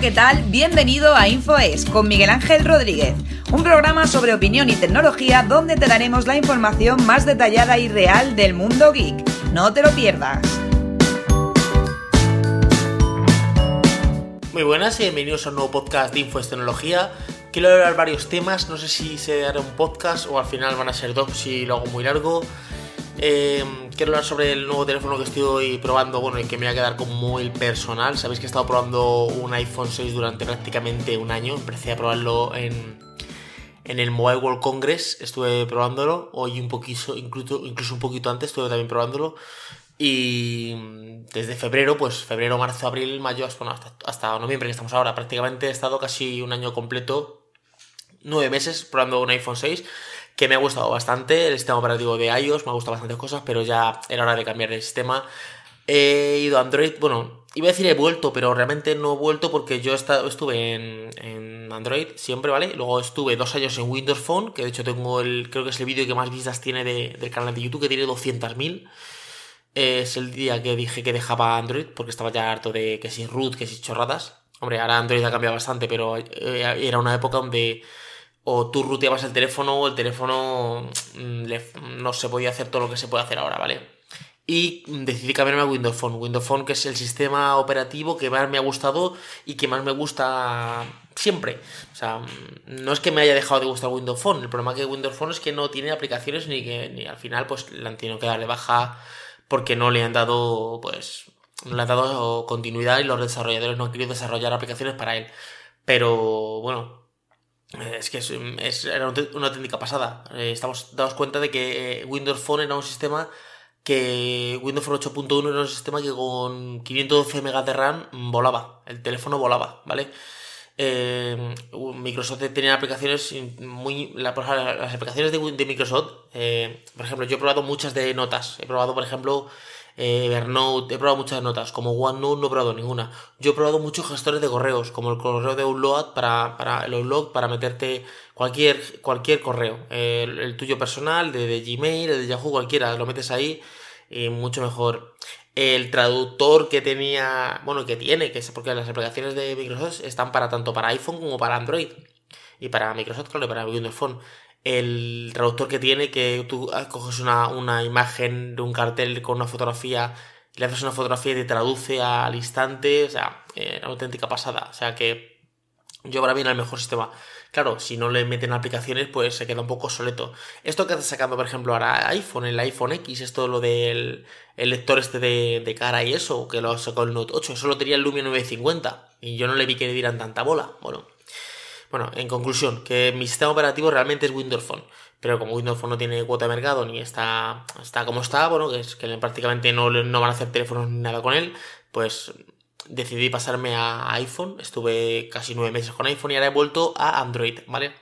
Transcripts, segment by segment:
¿qué tal? Bienvenido a InfoES con Miguel Ángel Rodríguez, un programa sobre opinión y tecnología donde te daremos la información más detallada y real del mundo geek. No te lo pierdas. Muy buenas y bienvenidos a un nuevo podcast de InfoES Tecnología. Quiero hablar varios temas, no sé si se hará un podcast o al final van a ser dos si lo hago muy largo. Eh, quiero hablar sobre el nuevo teléfono que estoy probando, bueno, y que me va a quedar como muy personal. Sabéis que he estado probando un iPhone 6 durante prácticamente un año. Empecé a probarlo en, en el Mobile World Congress, estuve probándolo. Hoy un poquito, incluso, incluso un poquito antes estuve también probándolo. Y desde febrero, pues febrero, marzo, abril, mayo, bueno, hasta, hasta noviembre que estamos ahora, prácticamente he estado casi un año completo, nueve meses probando un iPhone 6 que me ha gustado bastante. El sistema operativo de iOS me ha gustado bastantes cosas, pero ya era hora de cambiar el sistema. He ido a Android, bueno, iba a decir he vuelto, pero realmente no he vuelto porque yo estuve en, Android siempre, ¿vale? Luego estuve dos años en Windows Phone, que de hecho tengo el, creo que es el vídeo que más vistas tiene del canal de YouTube, que tiene 200.000. Es el día que dije que dejaba Android, porque estaba ya harto de que si root, que si chorradas. Hombre, ahora Android ha cambiado bastante, pero eh, era una época donde o tú ruteabas el teléfono o el teléfono mm, no se podía hacer todo lo que se puede hacer ahora, ¿vale? Y decidí cambiarme a Windows Phone. Windows Phone que es el sistema operativo que más me ha gustado y que más me gusta siempre. O sea, mm, no es que me haya dejado de gustar Windows Phone. El problema que Windows Phone es que no tiene aplicaciones ni que ni al final pues la han tenido que darle baja porque no le han dado pues no le han dado continuidad y los desarrolladores no han querido desarrollar aplicaciones para él. Pero bueno, es que es, era una auténtica pasada. Eh, estamos dados cuenta de que eh, Windows Phone era un sistema que Windows Phone 8.1 era un sistema que con 512 MB de RAM volaba, el teléfono volaba, ¿vale? Eh, Microsoft tenía aplicaciones muy... las aplicaciones de, de Microsoft, por ejemplo, yo he probado muchas de notas, he probado, por ejemplo, eh, he probado muchas notas, como OneNote no he probado ninguna. Yo he probado muchos gestores de correos, como el correo de Upload para, para el Upload para meterte cualquier, cualquier correo, el, tuyo personal, de, Gmail, de Yahoo, cualquiera, lo metes ahí y mucho mejor. El traductor que tenía, bueno, que tiene, que es porque las aplicaciones de Microsoft están para tanto para iPhone como para Android. Y para Microsoft, claro, y para Windows Phone el traductor que tiene, que tú coges una, imagen de un cartel con una fotografía, le haces una fotografía y te traduce al instante, o sea, eh, una auténtica pasada. O sea que yo para mí era el mejor sistema. Claro, si no le meten aplicaciones, pues se queda un poco soleto. Esto que está sacando, por ejemplo, ahora iPhone, el iPhone X, esto lo del el lector este de, cara y eso, que lo sacó el Note 8, eso lo tenía el Lumia 950. Y yo no le vi que le dieran tanta bola. Bueno, bueno, en conclusión, que mi sistema operativo realmente es Windows Phone. Pero como Windows Phone no tiene cuota de mercado ni está, está como está, bueno, que es que prácticamente no, no van a hacer teléfonos ni nada con él, pues decidí pasarme a iPhone. Estuve casi nueve meses con iPhone y ahora he vuelto a Android, ¿vale?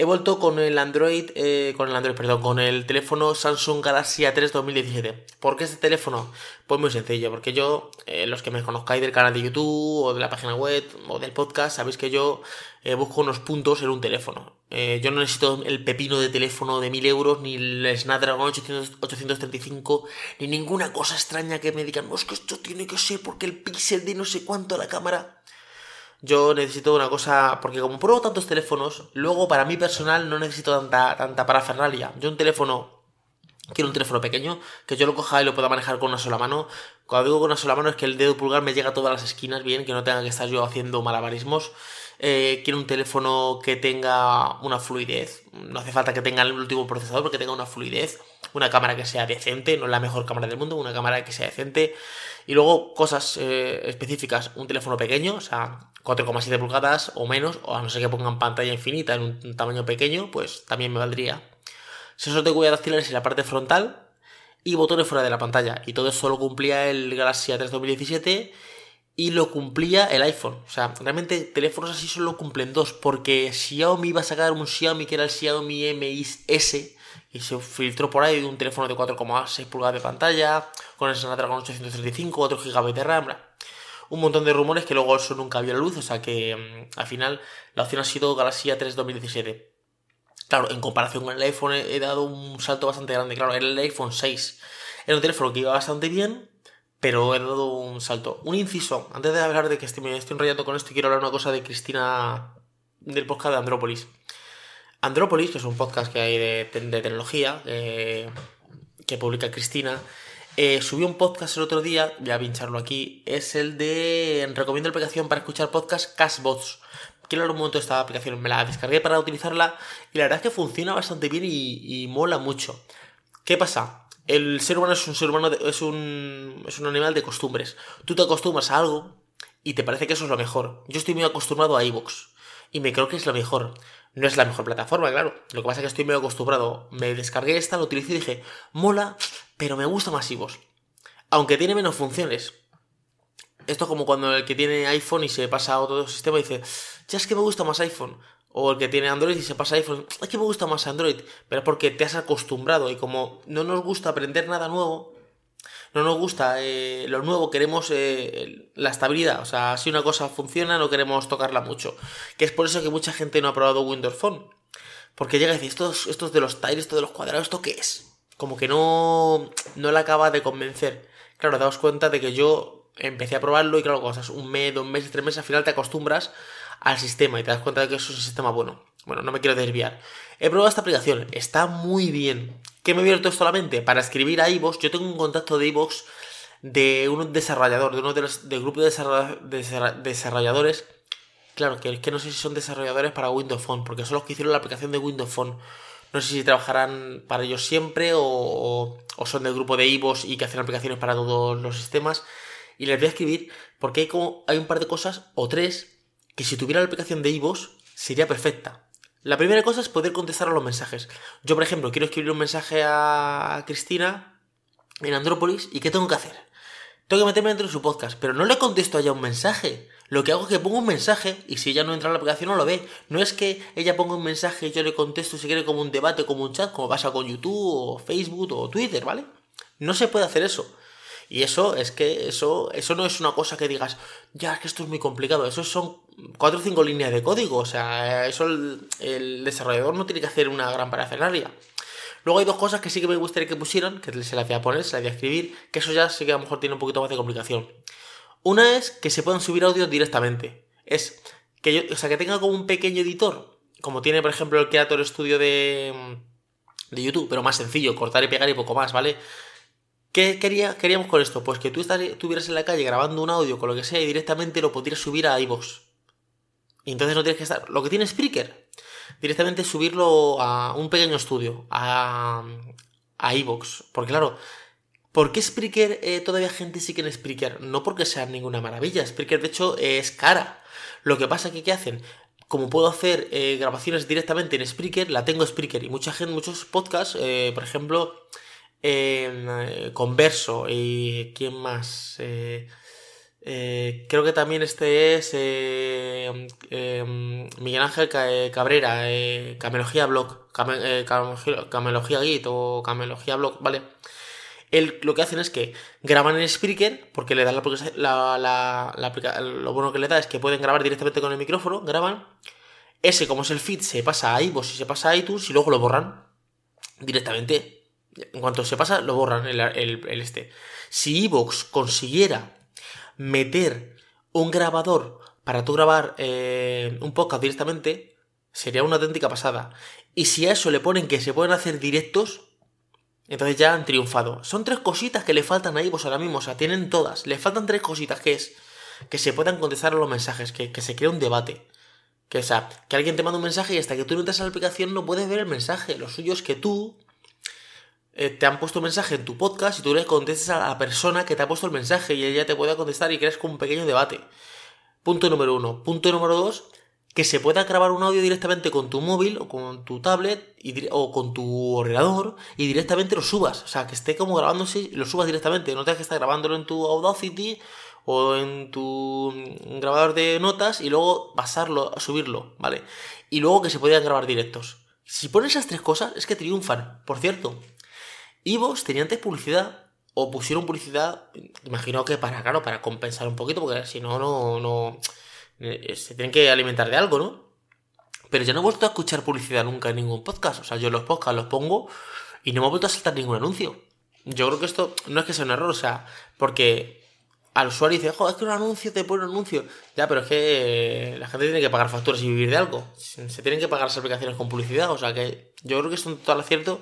He vuelto con el Android, eh, con el Android, perdón, con el teléfono Samsung Galaxy A3 2017. ¿Por qué este teléfono? Pues muy sencillo, porque yo, eh, los que me conozcáis del canal de YouTube o de la página web o del podcast, sabéis que yo eh, busco unos puntos en un teléfono. yo no necesito el pepino de teléfono de 1000 euros, ni el Snapdragon 835, ni ninguna cosa extraña que me digan, no, es que esto tiene que ser porque el pixel de no sé cuánto a la cámara yo necesito una cosa, porque como pruebo tantos teléfonos, luego para mí personal no necesito tanta, tanta parafernalia. Yo un teléfono, quiero un teléfono pequeño, que yo lo coja y lo pueda manejar con una sola mano. Cuando digo con una sola mano es que el dedo pulgar me llega a todas las esquinas bien, que no tenga que estar yo haciendo malabarismos. Eh, quiero un teléfono que tenga una fluidez. No hace falta que tenga el último procesador, porque tenga una fluidez. Una cámara que sea decente, no es la mejor cámara del mundo, una cámara que sea decente. Y luego cosas eh, específicas, un teléfono pequeño, o sea, 4,7 pulgadas o menos, o a no ser que pongan pantalla infinita en un tamaño pequeño, pues también me valdría. Sensor de huella dactilares en la parte frontal y botones fuera de la pantalla. Y todo eso lo cumplía el Galaxy A3 2017 y lo cumplía el iPhone. O sea, realmente teléfonos así solo cumplen dos, porque Xiaomi iba a sacar un Xiaomi que era el Xiaomi Mi S y se filtró por ahí un teléfono de 4,6 pulgadas de pantalla, con el Snapdragon 835, 4 GB de RAM un montón de rumores que luego eso nunca vio la luz, o sea que mm, al final la opción ha sido Galaxy A3 2017. Claro, en comparación con el iPhone he, dado un salto bastante grande. Claro, era el iPhone 6. Era un teléfono que iba bastante bien, pero he dado un salto. Un inciso, antes de hablar de que estoy, me estoy enrollando con esto, quiero hablar una cosa de Cristina del podcast de Andrópolis. Andrópolis, que es un podcast que hay de, tecnología, eh, que publica Cristina, eh, subió un podcast el otro día, voy a pincharlo aquí, es el de... Recomiendo la aplicación para escuchar podcast Castbots. Quiero hablar un momento de esta aplicación, me la descargué para utilizarla y la verdad es que funciona bastante bien y, y mola mucho. ¿Qué pasa? El ser humano es un ser humano, es un, es un animal de costumbres. Tú te acostumbras a algo y te parece que eso es lo mejor. Yo estoy muy acostumbrado a iVoox y me creo que es lo mejor. No es la mejor plataforma, claro. Lo que pasa es que estoy muy acostumbrado. Me descargué esta, lo utilicé y dije, mola, pero me gusta más iVoox. Aunque tiene menos funciones. Esto es como cuando el que tiene iPhone y se pasa a otro sistema y dice, ya es que me gusta más iPhone. O el que tiene Android y se pasa a iPhone, es que me gusta más Android. Pero es porque te has acostumbrado y como no nos gusta aprender nada nuevo, no nos gusta eh, lo nuevo, queremos eh, la estabilidad. O sea, si una cosa funciona, no queremos tocarla mucho. Que es por eso que mucha gente no ha probado Windows Phone. Porque llega y dice, esto, es de los tiles, esto de los cuadrados, ¿esto qué es? Como que no, no le acaba de convencer. Claro, daos cuenta de que yo empecé a probarlo y claro, cosas un mes, dos meses, tres meses, al final te acostumbras al sistema y te das cuenta de que eso es un sistema bueno. Bueno, no me quiero desviar. He probado esta aplicación, está muy bien. ¿Qué me he abierto solamente? Para escribir a iVoox, yo tengo un contacto de iVoox de un desarrollador, de uno de los del grupo de desarrolladores. Claro, que es que no sé si son desarrolladores para Windows Phone, porque son los que hicieron la aplicación de Windows Phone. No sé si trabajarán para ellos siempre o, o son del grupo de iVoox y que hacen aplicaciones para todos los sistemas. Y les voy a escribir porque hay, como, hay un par de cosas, o tres, que si tuviera la aplicación de iVoox sería perfecta. La primera cosa es poder contestar a los mensajes. Yo, por ejemplo, quiero escribir un mensaje a Cristina en Andrópolis y ¿qué tengo que hacer? Tengo que meterme dentro de su podcast, pero no le contesto a ella un mensaje. Lo que hago es que pongo un mensaje y si ella no entra en la aplicación no lo ve. No es que ella ponga un mensaje y yo le contesto si quiere como un debate, como un chat, como pasa con YouTube o Facebook o Twitter, ¿vale? No se puede hacer eso. Y eso es que eso, eso no es una cosa que digas, ya, es que esto es muy complicado. Eso son cuatro o cinco líneas de código. O sea, eso el, desarrollador no tiene que hacer una gran parafernalia. Luego hay dos cosas que sí que me gustaría que pusieran, que se las voy a poner, se las voy a escribir, que eso ya sí que a lo mejor tiene un poquito más de complicación. Una es que se puedan subir audios directamente. Es que yo, o sea, que tenga como un pequeño editor, como tiene por ejemplo el Creator Studio de, de YouTube, pero más sencillo, cortar y pegar y poco más, ¿vale? ¿Qué quería, queríamos con esto? Pues que tú estuvieras en la calle grabando un audio con lo que sea y directamente lo pudieras subir a iVoox. Y entonces no tienes que estar. Lo que tiene Spreaker, directamente subirlo a un pequeño estudio, a, a iVoox. Porque claro, ¿por qué Spreaker eh, todavía gente sigue en Spreaker? No porque sea ninguna maravilla. Spreaker, de hecho, es cara. Lo que pasa que, ¿qué hacen? Como puedo hacer eh, grabaciones directamente en Spreaker, la tengo Spreaker. Y mucha gente, muchos podcasts, eh, por ejemplo eh, Converso y quién más. Eh, eh, creo que también este es eh, Miguel Ángel Cabrera, Camelogía Blog, Camelogía Git o Camelogía Blog, ¿vale? lo que hacen es que graban en Spreaker, porque le dan la, la, lo bueno que le da es que pueden grabar directamente con el micrófono, graban. Ese, como es el feed, se pasa a iVoox y se pasa a iTunes y luego lo borran directamente en cuanto se pasa, lo borran el, este. Si Evox consiguiera meter un grabador para tú grabar eh, un podcast directamente, sería una auténtica pasada. Y si a eso le ponen que se pueden hacer directos, entonces ya han triunfado. Son tres cositas que le faltan a Evox ahora mismo, o sea, tienen todas. Le faltan tres cositas, que es que se puedan contestar a los mensajes, que, que se crea un debate. Que, o sea, que alguien te manda un mensaje y hasta que tú no entras a la aplicación no puedes ver el mensaje. Lo suyo es que tú eh, te han puesto un mensaje en tu podcast y tú le contestes a la persona que te ha puesto el mensaje y ella te pueda contestar y creas como un pequeño debate. Punto número uno. Punto número dos, que se pueda grabar un audio directamente con tu móvil o con tu tablet o con tu ordenador y directamente lo subas. O sea, que esté como grabándose y lo subas directamente. No tengas que estar grabándolo en tu Audacity o en tu grabador de notas y luego pasarlo, subirlo, ¿vale? Y luego que se puedan grabar directos. Si pones esas tres cosas, es que triunfan. Por cierto, Evox tenía antes publicidad, o pusieron publicidad, imagino que para, claro, para compensar un poquito, porque si no, no, no, eh, se tienen que alimentar de algo, ¿no? Pero ya no he vuelto a escuchar publicidad nunca en ningún podcast, o sea, yo los podcasts los pongo y no me he vuelto a saltar ningún anuncio. yo creo que esto no es que sea un error, o sea, porque al usuario dice, joder, es que un anuncio te pone un anuncio. Ya, pero es que la gente tiene que pagar facturas y vivir de algo. Se tienen que pagar las aplicaciones con publicidad, o sea que yo creo que es un total acierto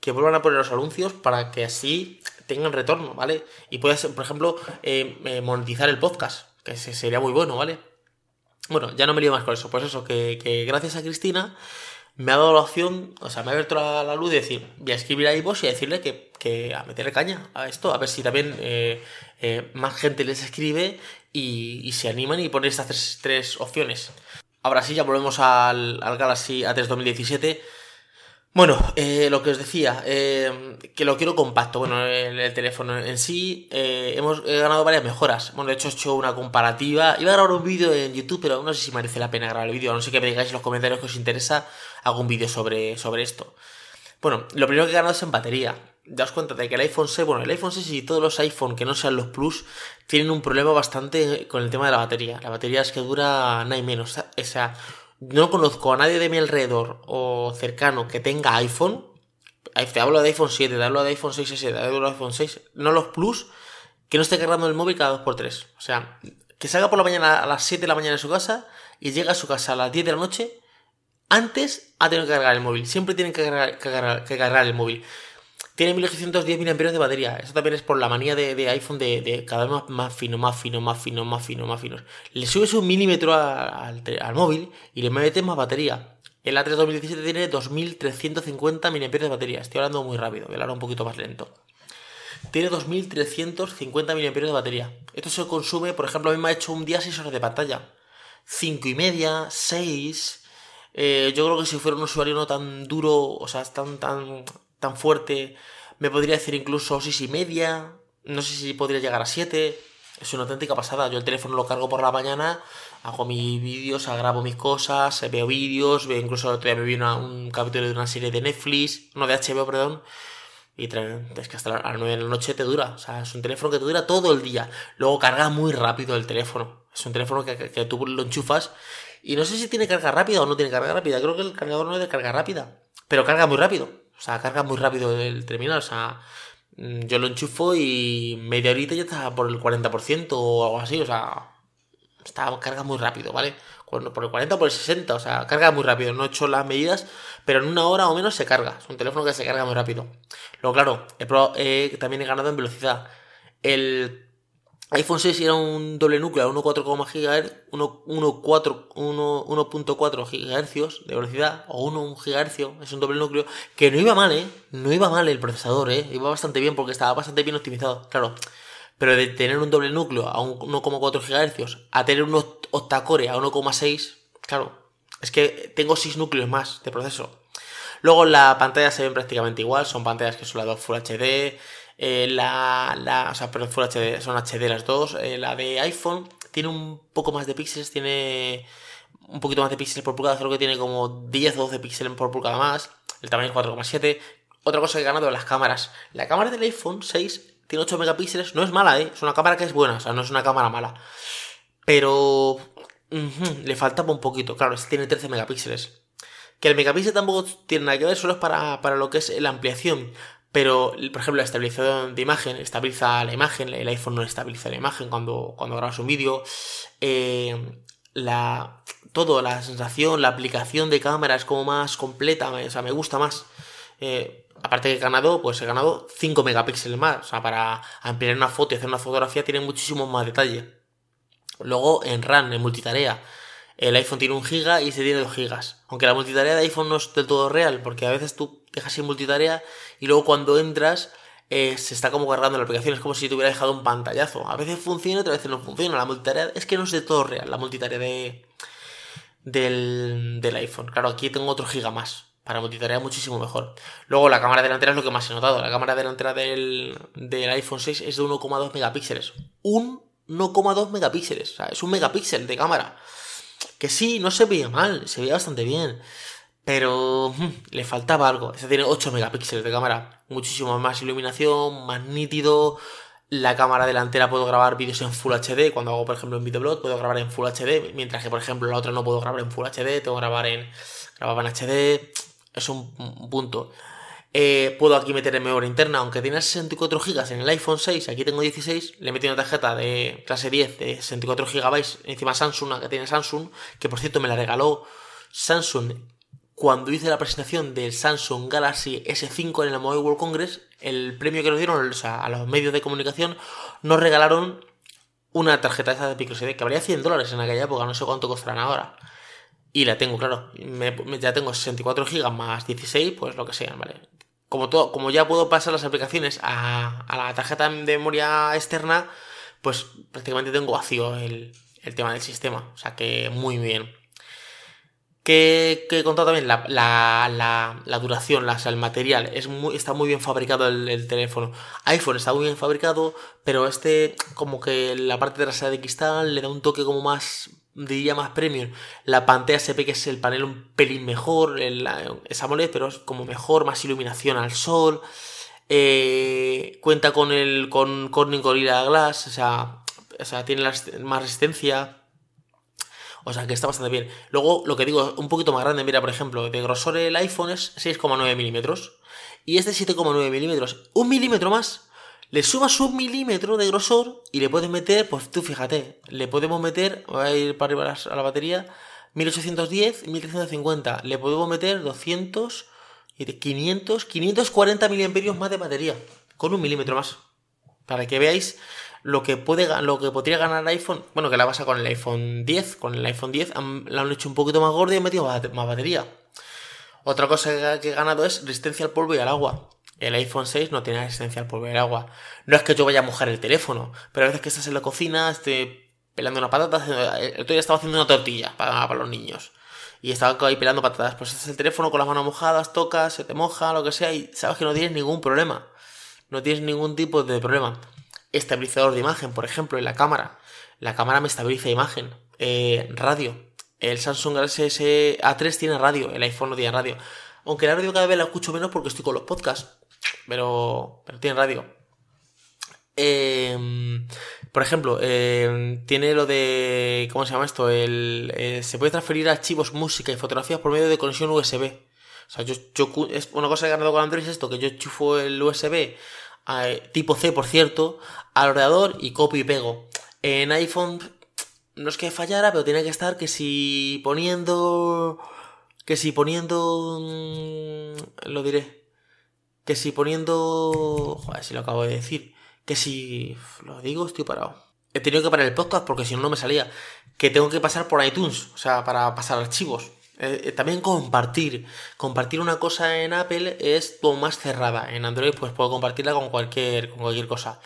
que vuelvan a poner los anuncios para que así tengan retorno, ¿vale? Y puedas, por ejemplo, eh, eh, monetizar el podcast, que sería muy bueno, ¿vale? Bueno, ya no me lío más con eso. Pues eso, que, gracias a Cristina me ha dado la opción, o sea, me ha abierto la, luz de decir, voy a escribir a iVoox y a decirle que, que, a meterle caña a esto, a ver si también eh, más gente les escribe y, se animan y ponen estas tres, tres, opciones. Ahora sí, ya volvemos al, al Galaxy A3 2017. Bueno, eh, lo que os decía, eh, que lo quiero compacto. Bueno, el, teléfono en sí, eh, hemos ganado varias mejoras. Bueno, de hecho, he hecho una comparativa. Iba a grabar un vídeo en YouTube, pero no sé si merece la pena grabar el vídeo. No sé que me digáis en los comentarios que os interesa algún vídeo sobre, sobre esto. Bueno, lo primero que he ganado es en batería. Daos cuenta de que el iPhone 6, bueno, el iPhone 6 y todos los iPhone que no sean los Plus tienen un problema bastante con el tema de la batería. La batería es que dura nada y menos. O sea, no conozco a nadie de mi alrededor o cercano que tenga iPhone. Te hablo de iPhone 7, te hablo de iPhone 6S, te hablo de iPhone 6, no los Plus, que no esté cargando el móvil cada 2x3. O sea, que salga por la mañana a las 7 de la mañana de su casa y llega a su casa a las 10 de la noche, antes ha tenido que cargar el móvil. Siempre tienen que cargar, que cargar el móvil. Tiene 1810 mAh de batería. Eso también es por la manía de, iPhone de, cada vez más, fino, más fino, más fino, más fino, más fino. Le subes un milímetro al, móvil y le metes más batería. El A3 2017 tiene 2350 mAh de batería. Estoy hablando muy rápido, voy a hablar un poquito más lento. Tiene 2350 mAh de batería. Esto se consume, por ejemplo, a mí me ha hecho un día 6 horas de pantalla. 5 y media, 6. Eh, yo creo que si fuera un usuario no tan duro, o sea, tan, tan, tan fuerte, me podría decir incluso 6 y media, no sé si podría llegar a 7. Es una auténtica pasada. Yo el teléfono lo cargo por la mañana, hago mis vídeos, grabo mis cosas, veo vídeos, veo incluso otro día me vi un capítulo de una serie de Netflix, no de HBO, perdón. Y es que hasta las 9 de la noche te dura. O sea, es un teléfono que te dura todo el día. Luego carga muy rápido el teléfono. Es un teléfono que tú lo enchufas. Y no sé si tiene carga rápida o no tiene carga rápida. Creo que el cargador no es de carga rápida. Pero carga muy rápido. O sea, carga muy rápido el terminal. O sea, mm, yo lo enchufo y media horita ya está por el 40% o algo así. O sea, está, carga muy rápido, ¿vale? Por el 40 o por el 60, o sea, carga muy rápido. No he hecho las medidas, pero en una hora o menos se carga. Es un teléfono que se carga muy rápido. Luego, claro, he, también he ganado en velocidad. El iPhone 6 era un doble núcleo a 1.4 GHz, 1.4 GHz de velocidad, o 1 GHz, es un doble núcleo, que no iba mal, ¿eh? No iba mal el procesador, ¿eh? Iba bastante bien porque estaba bastante bien optimizado, claro. Pero de tener un doble núcleo a 1.4 GHz a tener un octacore a 1.6, claro, es que tengo 6 núcleos más de proceso. Luego la pantalla se ven prácticamente igual, son pantallas que son las dos Full HD, eh, la, la, o sea, pero Full HD, son HD las dos. Eh, la de iPhone tiene un poco más de píxeles, tiene un poquito más de píxeles por pulgada, creo que tiene como 10 o 12 píxeles por pulgada más. El tamaño es 4,7. Otra cosa que he ganado las cámaras. La cámara del iPhone 6 tiene 8 megapíxeles, no es mala, ¿eh? Es una cámara que es buena, o sea, no es una cámara mala. Pero le faltaba un poquito, claro, tiene 13 megapíxeles. Que el megapíxel tampoco tiene nada que ver, solo es para, para lo que es la ampliación. Pero, por ejemplo, la estabilización de imagen estabiliza la imagen, el iPhone no estabiliza la imagen cuando, cuando grabas un vídeo. Eh, la, todo, la sensación, la aplicación de cámara es como más completa, o sea, me gusta más. Eh, aparte que he ganado, pues he ganado 5 megapíxeles más. O sea, para ampliar una foto y hacer una fotografía tiene muchísimo más detalle. Luego, en RAM, en multitarea, el iPhone tiene un giga y se tiene 2 gigas. Aunque la multitarea de iPhone no es del todo real, porque a veces tú dejas sin multitarea y luego cuando entras eh, se está como cargando la aplicación, es como si te hubiera dejado un pantallazo. A veces funciona, otras veces no funciona. La multitarea es que no es de todo real, la multitarea de, del, del iPhone. Claro, aquí tengo otro giga más. Para multitarea muchísimo mejor. Luego la cámara delantera es lo que más he notado. La cámara delantera del, del iPhone 6 es de 1,2 megapíxeles. 1,2 megapíxeles. Es un megapíxel de cámara. Que sí, no se veía mal, se veía bastante bien. Pero hmm, le faltaba algo. Este tiene 8 megapíxeles de cámara. Muchísimo más iluminación, más nítido. La cámara delantera puedo grabar vídeos en Full HD. Cuando hago, por ejemplo, en videoblog, puedo grabar en Full HD. Mientras que, por ejemplo, la otra no puedo grabar en Full HD. Tengo que grabar en. Grababa en HD. Es un punto. Eh, puedo aquí meter memoria interna, aunque tiene 64 GB en el iPhone 6, aquí tengo 16, le metí una tarjeta de clase 10 de 64 GB, encima Samsung, que tiene Samsung, que por cierto me la regaló Samsung cuando hice la presentación del Samsung Galaxy S5 en el Mobile World Congress, el premio que nos dieron a los medios de comunicación, nos regalaron una tarjeta esa de microSD que valía 100 dólares en aquella época, no sé cuánto costarán ahora. Y la tengo, claro. ya tengo 64 GB más 16, pues lo que sea, ¿vale? Como, todo, como ya puedo pasar las aplicaciones a, la tarjeta de memoria externa, pues prácticamente tengo vacío el, el tema del sistema. O sea que muy bien. Que, que contado también la, la, la, duración, la, el material, está muy bien fabricado el, teléfono. iPhone está muy bien fabricado, pero este, como que la parte trasera de cristal le da un toque como más, diría más premium. La pantalla se ve que es el panel un pelín mejor, el, es pero es como mejor, más iluminación al sol. Eh, cuenta con el con Corning Gorilla Glass, o sea, o sea tiene más resistencia. O sea que está bastante bien. Luego, lo que digo, un poquito más grande, mira, por ejemplo, de grosor el iPhone es 6,9 milímetros. Y este 7,9 milímetros. Un milímetro más. Le subas un milímetro de grosor y le puedes meter, pues tú fíjate, le podemos meter, voy a ir para arriba a la batería, 1810, 1350. Le podemos meter 200, 500, 540 miliamperios más de batería. Con un milímetro más. Para que veáis lo que puede lo que podría ganar el iPhone, bueno, que la basa con el iPhone 10, con el iPhone 10 la han hecho un poquito más gordo y han metido más, batería. Otra cosa que he ganado es resistencia al polvo y al agua. El iPhone 6 no tiene resistencia al polvo y al agua. No es que yo vaya a mojar el teléfono, pero a veces que estás en la cocina, esté pelando una patata, el otro día estaba haciendo una tortilla para, para los niños. Y estaba ahí pelando patatas. Pues estás el teléfono con las manos mojadas, tocas, se te moja, lo que sea, y sabes que no tienes ningún problema. No tienes ningún tipo de problema estabilizador de imagen, por ejemplo, en la cámara. La cámara me estabiliza imagen. Eh, radio. El Samsung Galaxy S A3 tiene radio, el iPhone no tiene radio. Aunque la radio cada vez la escucho menos porque estoy con los podcasts. Pero, tiene radio. Em, por ejemplo, em, tiene lo de. ¿Cómo se llama esto? El, eh, se puede transferir archivos, música y fotografías por medio de conexión USB. O sea, yo, es una cosa que he ganado con Android es esto, que yo chufo el USB tipo C, por cierto, al ordenador y copio y pego. En iPhone no es que fallara, pero tiene que estar que si poniendo... Que si poniendo... Mm, lo diré. Que si poniendo... Joder, si lo acabo de decir. Que si... Lo digo, estoy parado. He tenido que parar el podcast porque si no, no me salía. Que tengo que pasar por iTunes, o sea, para pasar archivos. Eh, eh, también compartir. Compartir una cosa en Apple es más cerrada. En Android pues puedo compartirla con cualquier, con cualquier cosa.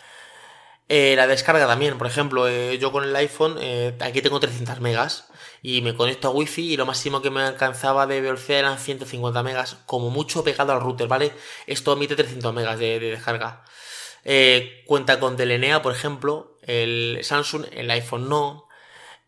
Eh, la descarga también, por ejemplo, yo con el iPhone, aquí tengo 300 megas y me conecto a Wi-Fi y lo máximo que me alcanzaba de velocidad eran 150 megas, como mucho pegado al router, ¿vale? Esto emite 300 megas de, descarga. cuenta con DLNA, por ejemplo, el Samsung, el iPhone no.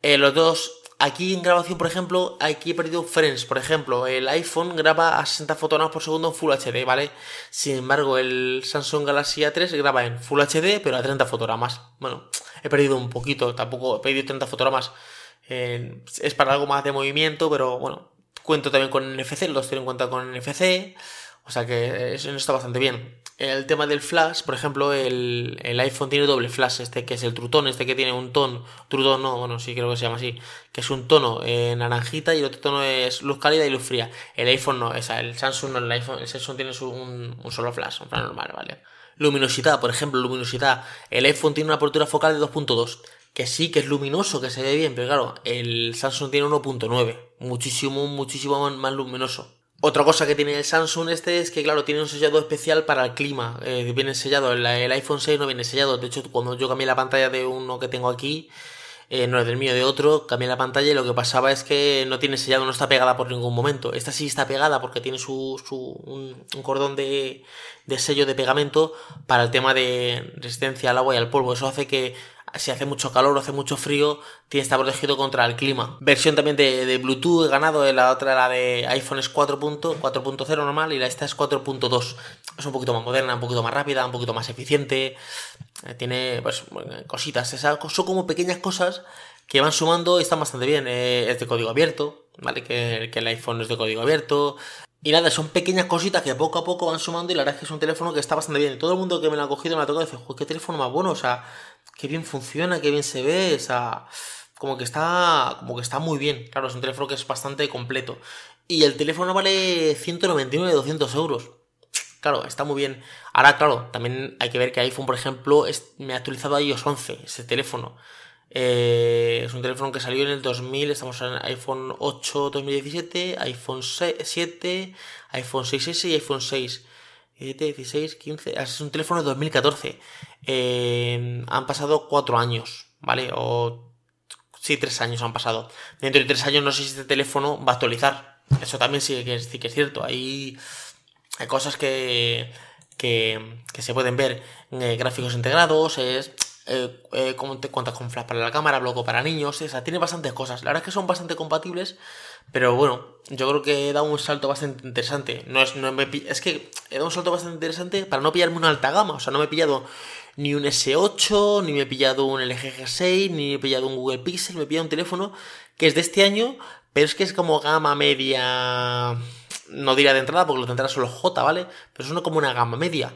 los dos Aquí en grabación, por ejemplo, aquí he perdido frames. Por ejemplo, el iPhone graba a 60 fotogramas por segundo en Full HD, ¿vale? Sin embargo, el Samsung Galaxy A3 graba en Full HD, pero a 30 fotogramas. Bueno, he perdido un poquito, tampoco he perdido 30 fotogramas. es para algo más de movimiento, pero bueno, cuento también con NFC, los tengo en cuenta con NFC. O sea que eso está bastante bien. El tema del flash, por ejemplo, el, iPhone tiene doble flash, este que es el trutón, este que tiene un tono, trutón no, bueno, sí creo que se llama así, que es un tono eh, naranjita y el otro tono es luz cálida y luz fría. El iPhone no, esa, el Samsung no, el iPhone, el Samsung tiene un, un solo flash, un flash normal, ¿vale? Luminosidad, por ejemplo, luminosidad. El iPhone tiene una apertura focal de 2.2, que sí que es luminoso, que se ve bien, pero claro, el Samsung tiene 1.9, muchísimo, muchísimo más luminoso. Otra cosa que tiene el Samsung este es que, claro, tiene un sellado especial para el clima. Eh, viene sellado, el, iPhone 6 no viene sellado. De hecho, cuando yo cambié la pantalla de uno que tengo aquí, eh, no es del mío, de otro, cambié la pantalla y lo que pasaba es que no tiene sellado, no está pegada por ningún momento. Esta sí está pegada porque tiene su, su un, cordón de, de sello de pegamento para el tema de resistencia al agua y al polvo. Eso hace que si hace mucho calor o hace mucho frío, tiene está protegido contra el clima. Versión también de, Bluetooth he ganado, la otra la de iPhone es 4.0 normal y la esta es 4.2. Es un poquito más moderna, un poquito más rápida, un poquito más eficiente. Eh, tiene pues cositas, esas son como pequeñas cosas que van sumando y están bastante bien. Eh, es de código abierto, ¿vale? Que, el iPhone es de código abierto. Y nada, son pequeñas cositas que poco a poco van sumando y la verdad es que es un teléfono que está bastante bien. Todo el mundo que me lo ha cogido me ha tocado y dice, qué teléfono más bueno, o sea, qué bien funciona, qué bien se ve, o sea, como que está, como que está muy bien. Claro, es un teléfono que es bastante completo. Y el teléfono vale 199, 200 euros. Claro, está muy bien. Ahora, claro, también hay que ver que iPhone, por ejemplo, me ha actualizado iOS 11, ese teléfono. Eh, es un teléfono que salió en el 2000, estamos en iPhone 8 2017, iPhone 7, iPhone 6S y iPhone 6. 16, 15, es un teléfono de 2014. Eh, han pasado 4 años, ¿vale? O sí, 3 años han pasado. Dentro de 3 años no sé si este teléfono va a actualizar. Eso también sí que es, que es cierto. Hay, hay cosas que, que, que se pueden ver. Eh, gráficos integrados, es eh, eh, con flash para la cámara, bloco para niños, o sea, tiene bastantes cosas. La verdad es que son bastante compatibles, pero bueno, yo creo que he dado un salto bastante interesante. No es, no me, es que he dado un salto bastante interesante para no pillarme una alta gama, o sea, no me he pillado ni un S8, ni me he pillado un LG G6, ni me he pillado un Google Pixel, me he pillado un teléfono que es de este año, pero es que es como gama media, no diría de entrada porque lo tendrá solo J, ¿vale? Pero es una como una gama media.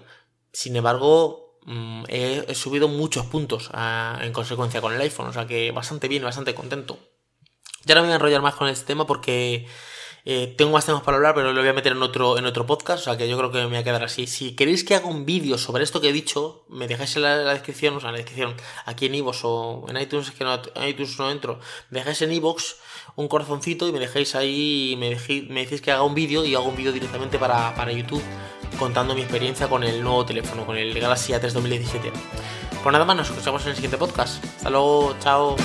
Sin embargo, Mm, he, subido muchos puntos ah, en consecuencia con el iPhone, o sea que bastante bien, bastante contento. Ya no me voy a enrollar más con este tema porque eh, tengo más temas para hablar, pero lo voy a meter en otro, en otro podcast, o sea que yo creo que me voy a quedar así. Si queréis que haga un vídeo sobre esto que he dicho, me dejáis en la, descripción, o sea, en la descripción, aquí en iVoox o en iTunes, que no, en iTunes no entro, me dejáis en iVoox un corazoncito y me dejáis ahí, me, me decís que haga un vídeo y hago un vídeo directamente para, para YouTube contando mi experiencia con el nuevo teléfono, con el Galaxy A3 2017. Pues nada más, nos escuchamos en el siguiente podcast. Hasta luego, chao.